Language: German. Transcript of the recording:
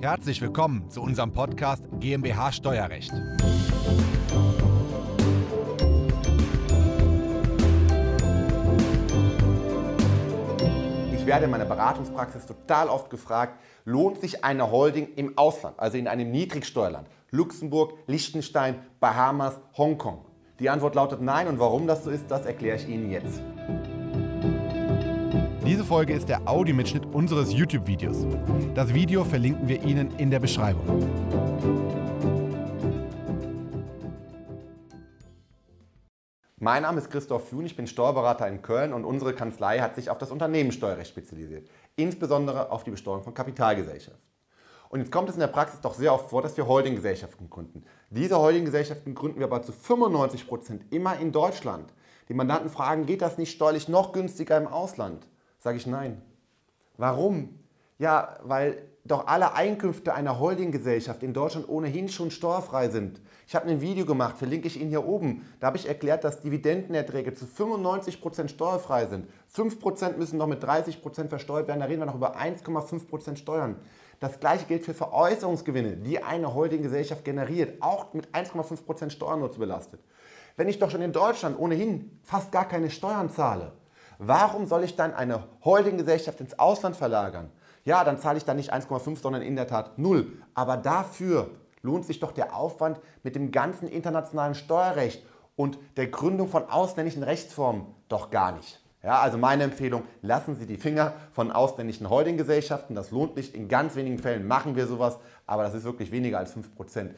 Herzlich willkommen zu unserem Podcast GmbH Steuerrecht. Ich werde in meiner Beratungspraxis total oft gefragt, lohnt sich eine Holding im Ausland, also in einem Niedrigsteuerland? Luxemburg, Liechtenstein, Bahamas, Hongkong. Die Antwort lautet nein und warum das so ist, das erkläre ich Ihnen jetzt. Diese Folge ist der Audiomitschnitt unseres YouTube-Videos. Das Video verlinken wir Ihnen in der Beschreibung. Mein Name ist Christoph Jun, ich bin Steuerberater in Köln und unsere Kanzlei hat sich auf das Unternehmenssteuerrecht spezialisiert, insbesondere auf die Besteuerung von Kapitalgesellschaften. Und jetzt kommt es in der Praxis doch sehr oft vor, dass wir Holdinggesellschaften gründen. Diese Holdinggesellschaften gründen wir aber zu 95 Prozent immer in Deutschland. Die Mandanten fragen, geht das nicht steuerlich noch günstiger im Ausland? Sage ich nein. Warum? Ja, weil doch alle Einkünfte einer Holdinggesellschaft in Deutschland ohnehin schon steuerfrei sind. Ich habe ein Video gemacht, verlinke ich Ihnen hier oben. Da habe ich erklärt, dass Dividendenerträge zu 95% steuerfrei sind. 5% müssen noch mit 30% versteuert werden. Da reden wir noch über 1,5% Steuern. Das gleiche gilt für Veräußerungsgewinne, die eine Holdinggesellschaft generiert, auch mit 1,5% Steuern nur zu belastet. Wenn ich doch schon in Deutschland ohnehin fast gar keine Steuern zahle, warum soll ich dann eine Holdinggesellschaft ins Ausland verlagern? Ja, dann zahle ich dann nicht 1,5, sondern in der Tat 0. Aber dafür lohnt sich doch der Aufwand mit dem ganzen internationalen Steuerrecht und der Gründung von ausländischen Rechtsformen doch gar nicht. Ja, also meine Empfehlung, lassen Sie die Finger von ausländischen Holdinggesellschaften. Das lohnt nicht. In ganz wenigen Fällen machen wir sowas, aber das ist wirklich weniger als 5%.